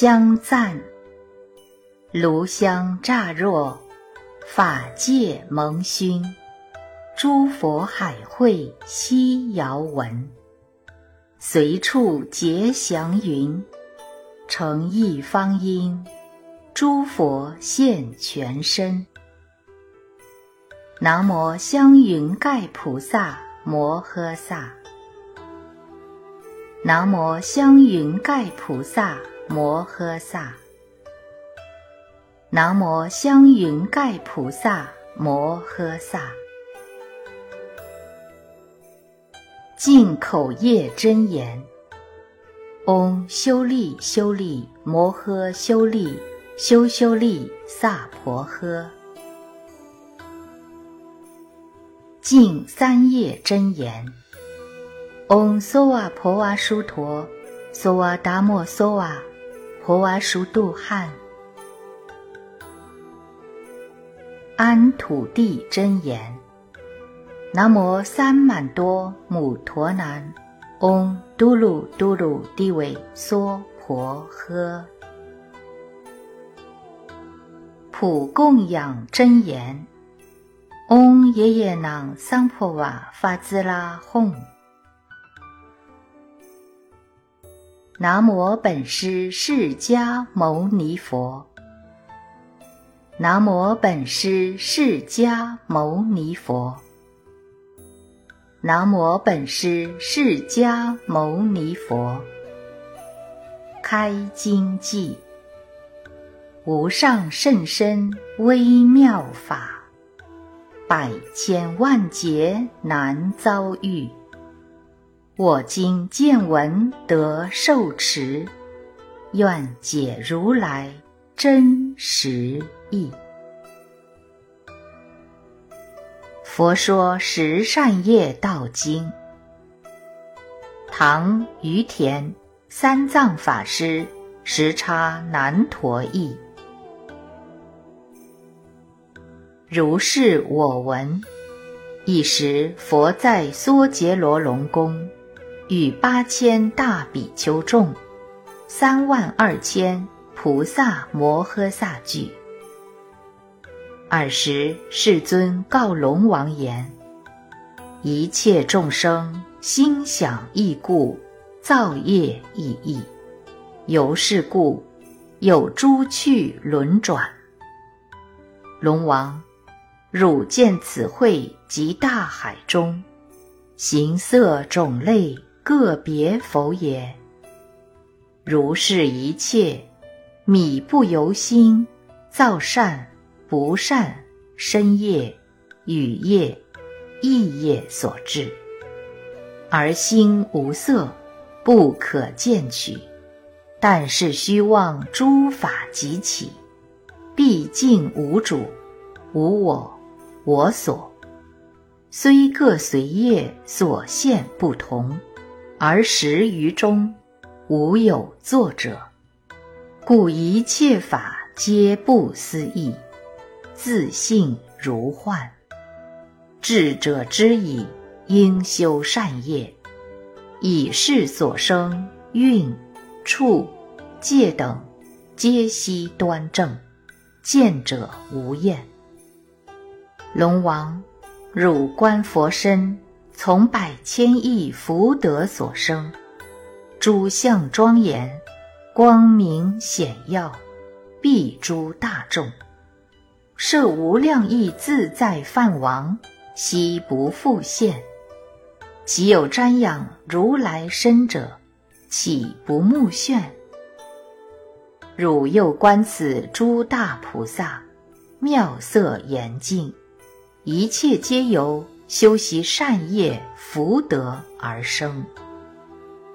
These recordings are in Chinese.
香赞，炉香乍若，法界蒙熏，诸佛海会悉遥闻。随处结祥云，成一方因，诸佛现全身。南无香云盖菩萨摩诃萨。南无香云盖菩萨摩诃萨。南无香云盖菩萨摩诃萨。净口业真言：嗡修利修利摩诃修利修修利萨婆诃。净三业真言：嗡梭瓦婆哇殊陀，梭瓦达摩梭瓦，婆瓦殊度汉。安土地真言。南无三满多母陀南，嗡嘟噜嘟噜地尾娑婆诃。普供养真言，嗡耶耶囊桑婆瓦发兹拉吽。南无本师释迦牟尼佛。南无本师释迦牟尼佛。南无本师释迦牟尼佛。开经偈：无上甚深微妙法，百千万劫难遭遇。我今见闻得受持，愿解如来真实义。佛说十善业道经，唐于田三藏法师时差难陀译。如是我闻：一时佛在娑竭罗龙宫，与八千大比丘众，三万二千菩萨摩诃萨聚。尔时，世尊告龙王言：“一切众生心想异故，造业异异，由是故有诸趣轮转。龙王，汝见此会及大海中，形色种类个别否也？如是一切，米不由心造善。”不善身业、语业、意业所致，而心无色，不可见取。但是虚妄诸法即起，毕竟无主，无我，我所。虽各随业所现不同，而实于中无有作者，故一切法皆不思议。自性如幻，智者知矣，应修善业，以是所生运、处、界等，皆悉端正，见者无厌。龙王，汝观佛身，从百千亿福德所生，诸相庄严，光明显耀，蔽诸大众。设无量亿自在梵王，悉不复现。其有瞻仰如来身者，岂不目眩？汝又观此诸大菩萨，妙色严净，一切皆由修习善业福德而生。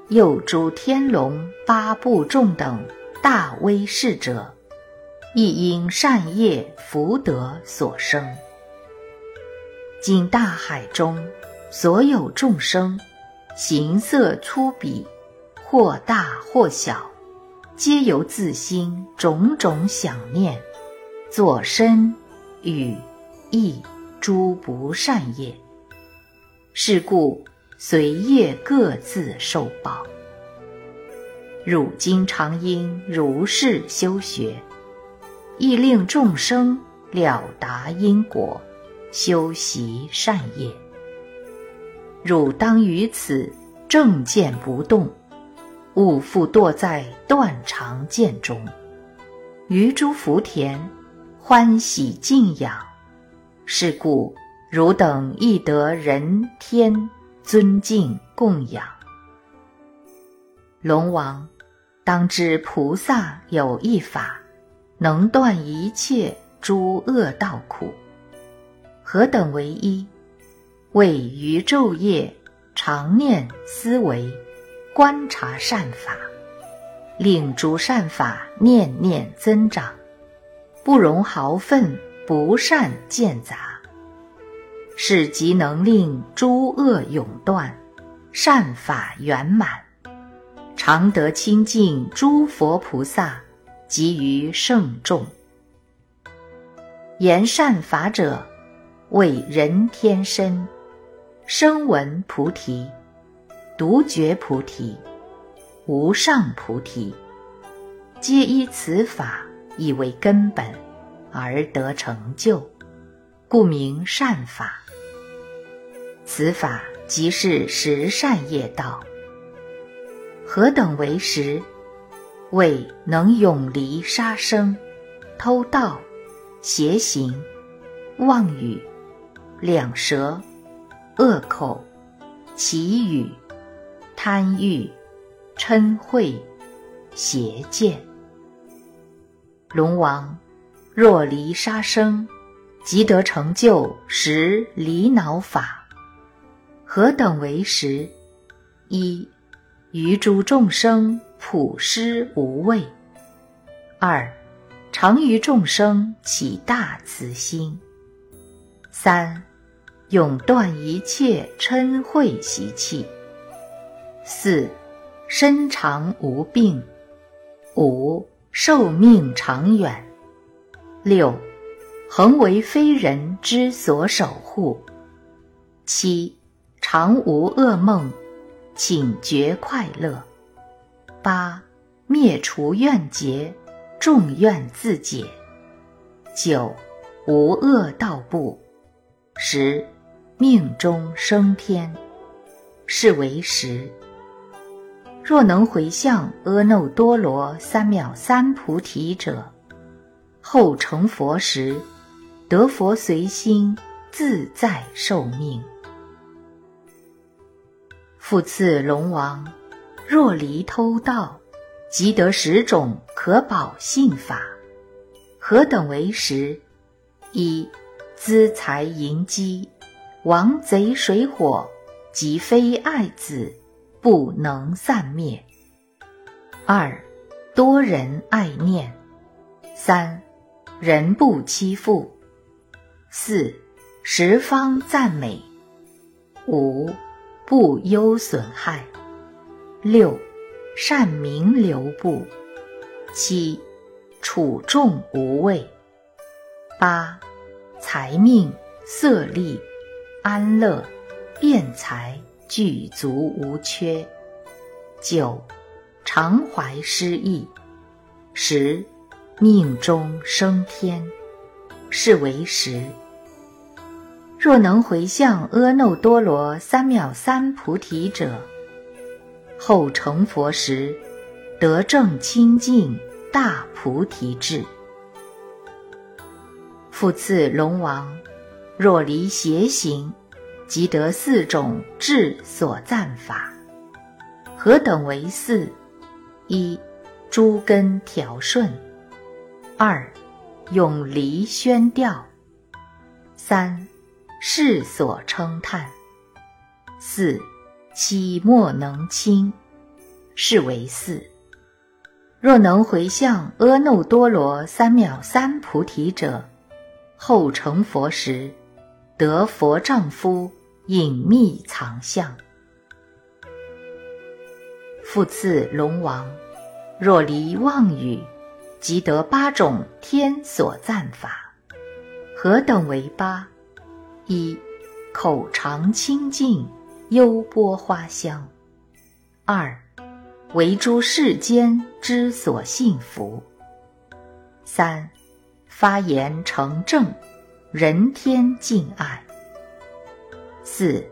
又诸天龙八部众等大威势者。亦因善业福德所生。今大海中所有众生，形色粗鄙，或大或小，皆由自心种种想念，作身语意诸不善业。是故随业各自受报。汝今常应如是修学，亦令众生了达因果，修习善业。汝当于此正见不动，勿复堕在断肠见中。于诸福田，欢喜敬仰。是故，汝等亦得人天尊敬供养。龙王，当知菩萨有一法，能断一切诸恶道苦。何等为一？为于昼夜常念思维，观察善法，令诸善法念念增长，不容毫分。不善见杂，是即能令诸恶永断，善法圆满，常得清净诸佛菩萨及于圣众。言善法者，为人天身，声闻菩提、独觉菩提、无上菩提，皆依此法以为根本。而得成就，故名善法。此法即是十善业道。何等为十？为能永离杀生、偷盗、邪行、妄语、两舌、恶口、绮语、贪欲、嗔恚、邪见。龙王。若离杀生，即得成就十离恼法。何等为食？一、于诸众生普施无畏；二、常于众生起大慈心；三、永断一切嗔恚习气；四、身长无病；五、寿命长远。六，恒为非人之所守护。七，常无噩梦，请觉快乐。八，灭除怨结，众怨自解。九，无恶道不。十，命中升天，是为十。若能回向阿耨多罗三藐三菩提者。后成佛时，得佛随心自在受命。复次龙王，若离偷盗，即得十种可保信法。何等为十？一、资财盈积，王贼水火，即非爱子，不能散灭。二、多人爱念。三。人不欺负，四十方赞美，五不忧损害，六善名留步，七处众无畏，八财命色利安乐辩财具足无缺，九常怀诗意，十。命中升天，是为时。若能回向阿耨多罗三藐三菩提者，后成佛时，得正清净大菩提智。复次龙王，若离邪行，即得四种智所赞法。何等为四？一诸根调顺。二，永离宣调；三，世所称叹；四，期莫能清，是为四。若能回向阿耨多罗三藐三菩提者，后成佛时，得佛丈夫隐秘藏相。复次龙王，若离妄语。即得八种天所赞法，何等为八？一、口常清净，幽波花香；二、为诸世间之所信服。三，发言成正，人天敬爱。四，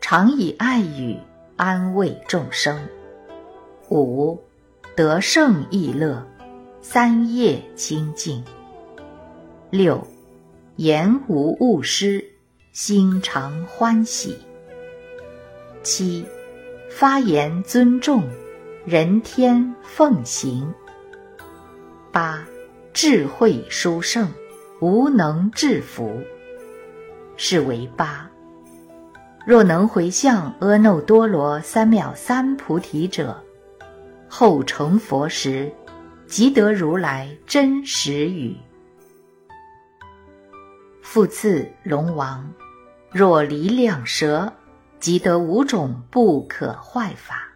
常以爱语安慰众生。五，得胜意乐，三业清净。六，言无误失，心常欢喜。七，发言尊重。人天奉行。八，智慧殊胜，无能制服，是为八。若能回向阿耨多罗三藐三菩提者，后成佛时，即得如来真实语。复次，龙王，若离两舌，即得五种不可坏法。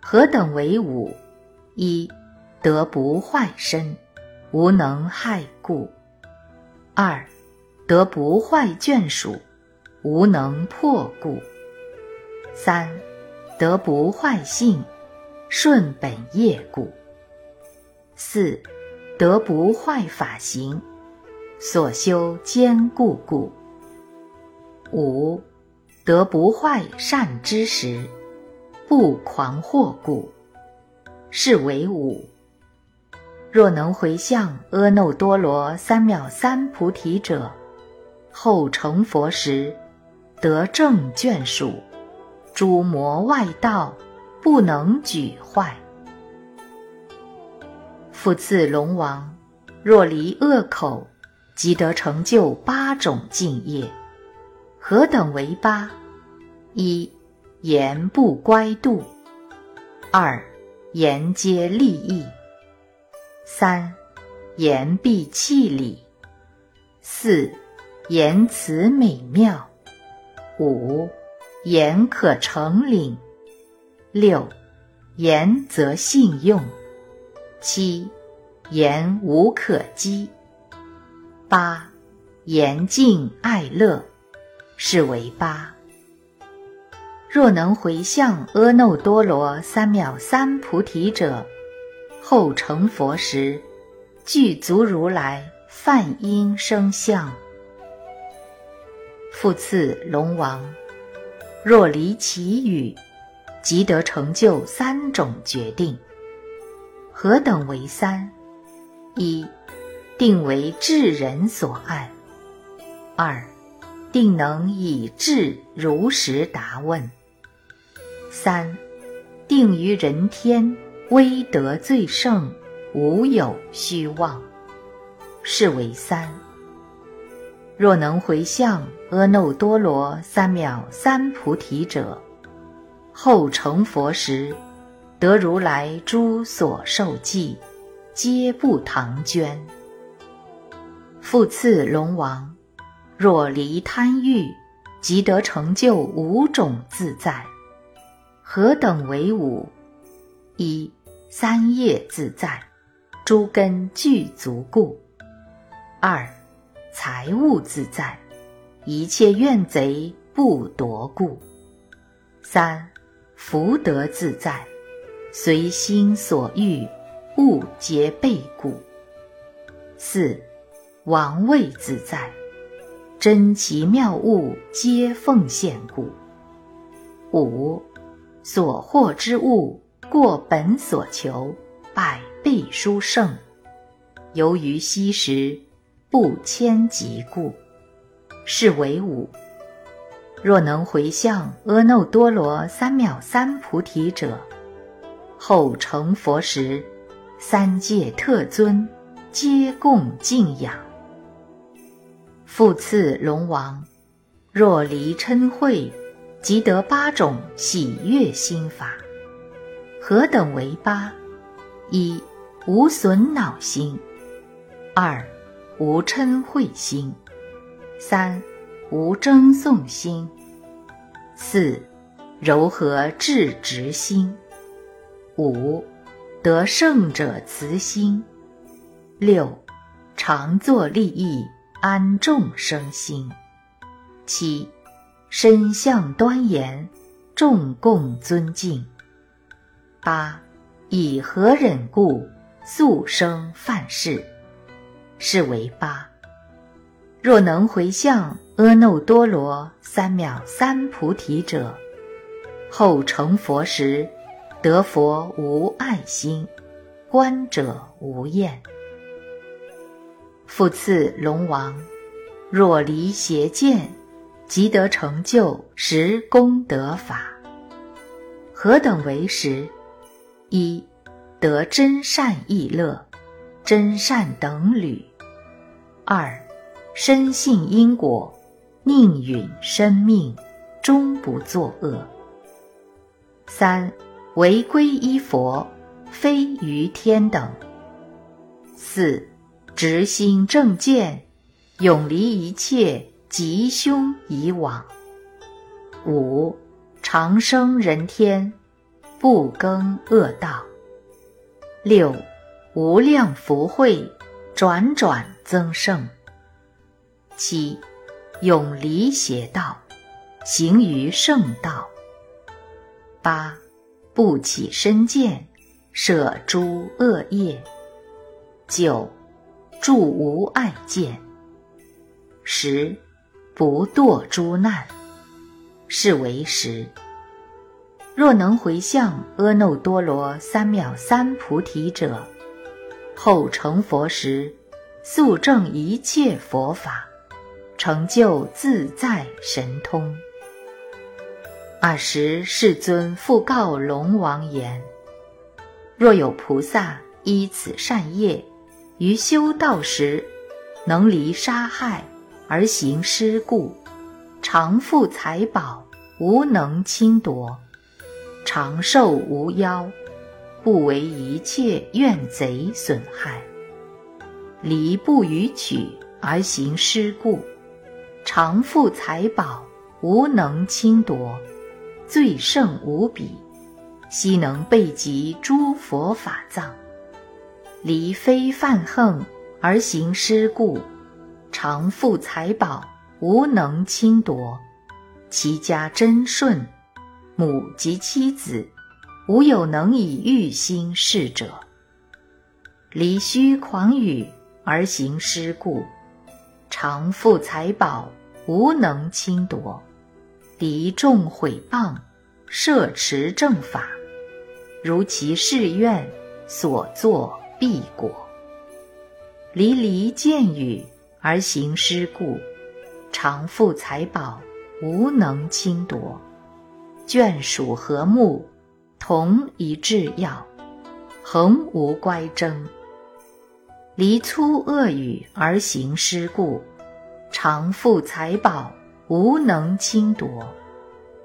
何等为五？一得不坏身，无能害故；二得不坏眷属，无能破故；三得不坏性，顺本业故；四得不坏法行，所修坚固故；五得不坏善知识。不狂惑故，是为五。若能回向阿耨多罗三藐三菩提者，后成佛时，得正眷属，诸魔外道不能举坏。复次，龙王，若离恶口，即得成就八种净业。何等为八？一。言不乖度，二言皆利益，三言必气理，四言辞美妙，五言可成领，六言则信用，七言无可讥，八言尽爱乐，是为八。若能回向阿耨多罗三藐三菩提者，后成佛时，具足如来梵音声相。复次，龙王，若离其语，即得成就三种决定。何等为三？一定为智人所爱；二定能以智如实答问。三，定于人天，威德最盛，无有虚妄，是为三。若能回向阿耨多罗三藐三菩提者，后成佛时，得如来诸所受记，皆不唐捐。复次，龙王，若离贪欲，即得成就五种自在。何等为五？一三业自在，诸根具足故；二财物自在，一切怨贼不夺故；三福德自在，随心所欲，物皆备故；四王位自在，珍奇妙物皆奉献故；五。所获之物过本所求，百倍殊胜。由于昔时不迁及故，是为五。若能回向阿耨多罗三藐三菩提者，后成佛时，三界特尊皆共敬仰。复次，龙王，若离嗔恚。即得八种喜悦心法，何等为八？一无损恼心，二无嗔恚心，三无争讼心，四柔和智直心，五得胜者慈心，六常作利益安众生心，七。身相端严，众共尊敬。八以何忍故，速生犯事，是为八。若能回向阿耨多罗三藐三菩提者，后成佛时，得佛无爱心，观者无厌。复次龙王，若离邪见，即得成就十功德法。何等为实？一得真善意乐，真善等侣；二深信因果，宁允生命，终不作恶；三唯归依佛，非于天等；四直心正见，永离一切吉凶以往；五长生人天。不更恶道。六，无量福慧，转转增盛。七，永离邪道，行于圣道。八，不起身见，舍诸恶业。九，住无爱见。十，不堕诸难。是为十。若能回向阿耨多罗三藐三菩提者，后成佛时，速证一切佛法，成就自在神通。尔时世尊复告龙王言：若有菩萨依此善业，于修道时，能离杀害而行施故，常富财宝，无能侵夺。长寿无夭，不为一切怨贼损害；离不与取而行施故，常富财宝，无能侵夺，最胜无比，悉能备集诸佛法藏；离非犯横而行失故，常富财宝，无能侵夺，其家贞顺。母及妻子，无有能以欲心事者。离虚狂语而行失故，常富财宝，无能侵夺。敌众毁谤，摄持正法，如其誓愿所作必果。离离见语而行失故，常富财宝，无能侵夺。眷属和睦，同一制药，恒无乖争。离粗恶语而行失故，常富财宝，无能侵夺。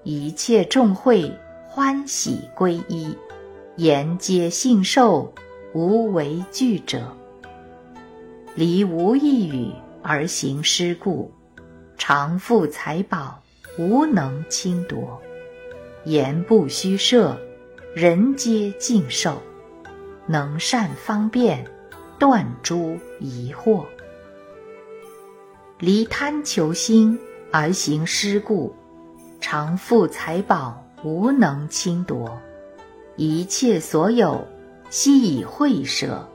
一切众会欢喜归依，言皆信受，无为惧者。离无一语而行施故，常富财宝，无能侵夺。言不虚设，人皆敬受，能善方便，断诸疑惑。离贪求心而行施故，常富财宝，无能侵夺。一切所有，悉以会舍，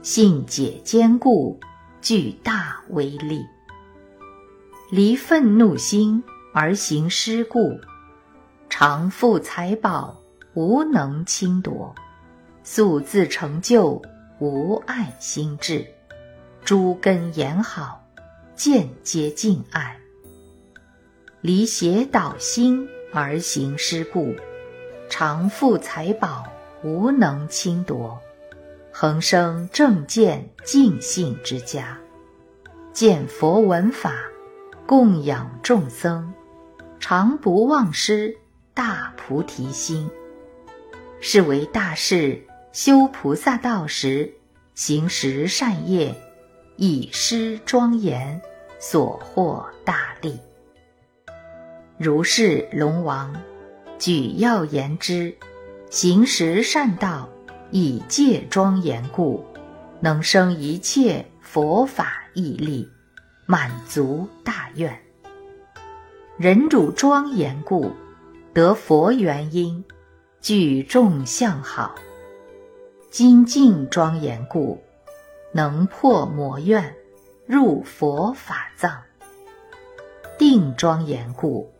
信解坚固，具大威力。离愤怒心而行施故。常富财宝，无能侵夺；素自成就，无爱心智。诸根言好，见皆敬爱。离邪导心而行施故，常富财宝，无能侵夺。恒生正见净信之家，见佛闻法，供养众僧，常不忘失。大菩提心，是为大士修菩萨道时行十善业，以施庄严，所获大利。如是龙王，举要言之，行十善道，以戒庄严故，能生一切佛法义力，满足大愿。人主庄严故。得佛原因，具众相好，精进庄严故，能破魔怨，入佛法藏；定庄严故，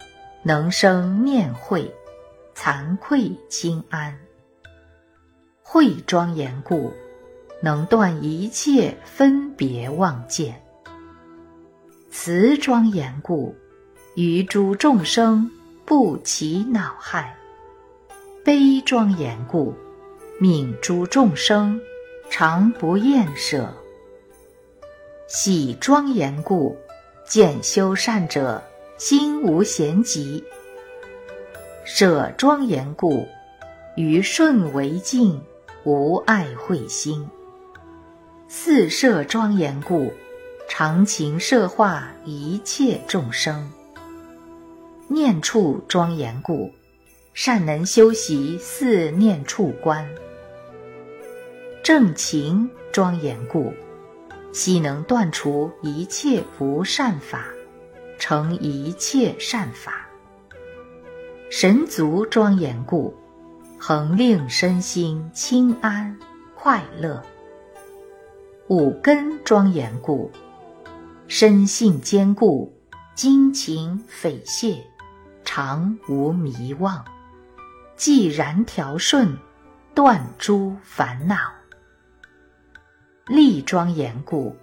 能生念慧，惭愧清安；慧庄严故，能断一切分别妄见；慈庄严故，于诸众生不起恼害；悲庄严故，悯诸众生，常不厌舍；喜庄严故，见修善者心无闲疾；舍庄严故，于顺为境，无爱慧心；四摄庄严故，常情摄化一切众生；念处庄严故，善能修习四念处观。正情庄严故，悉能断除一切不善法，成一切善法。神足庄严故，恒令身心清安快乐。五根庄严故，身性坚固，精勤匪懈，常无迷妄。既然调顺，断诸烦恼。力庄严故，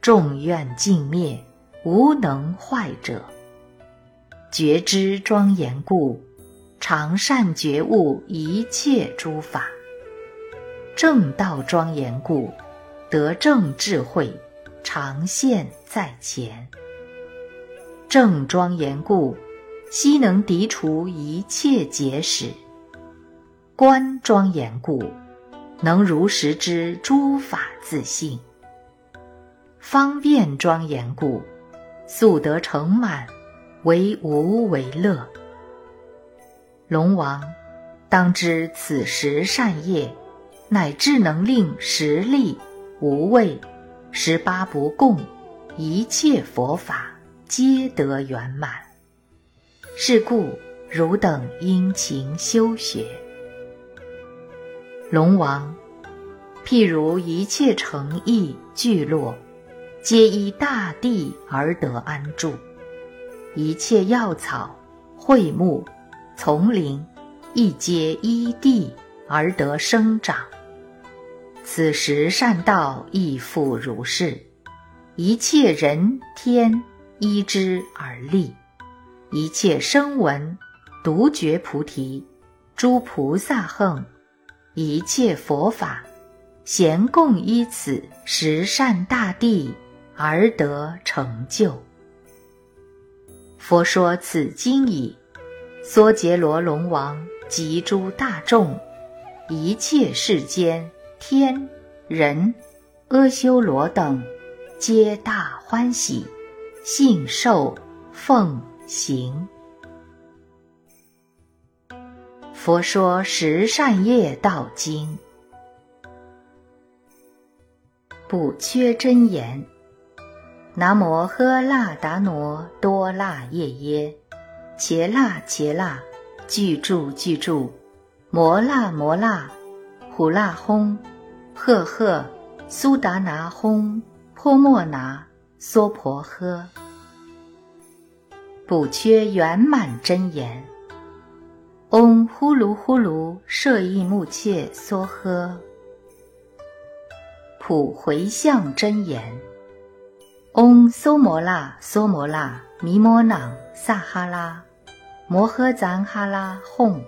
众愿尽灭，无能坏者；觉知庄严故，常善觉悟一切诸法；正道庄严故，得正智慧，常现在前；正庄严故，悉能涤除一切结使；观庄严故。能如实知诸法自性，方便庄严故，速得成满，为无为乐。龙王，当知此时善业，乃至能令十力、无畏、十八不共，一切佛法皆得圆满。是故汝等殷勤修学。龙王，譬如一切诚意聚落，皆依大地而得安住；一切药草、卉木、丛林，亦皆依地而得生长。此时善道亦复如是，一切人天依之而立，一切声闻独觉菩提，诸菩萨横。一切佛法，咸共依此十善大地而得成就。佛说此经已，娑竭罗龙王及诸大众，一切世间天人阿修罗等，皆大欢喜，信受奉行。佛说十善业道经，不缺真言。南无喝腊达挪多腊夜耶，伽腊伽腊，具住具住，摩腊摩腊，虎腊轰，赫赫，苏达拿轰，泼莫拿，娑婆诃。补缺圆满真言。嗡呼噜呼噜舍益木切梭诃。普回向真言。嗡梭摩那梭摩那弥摩那萨哈拉摩诃赞哈拉吽。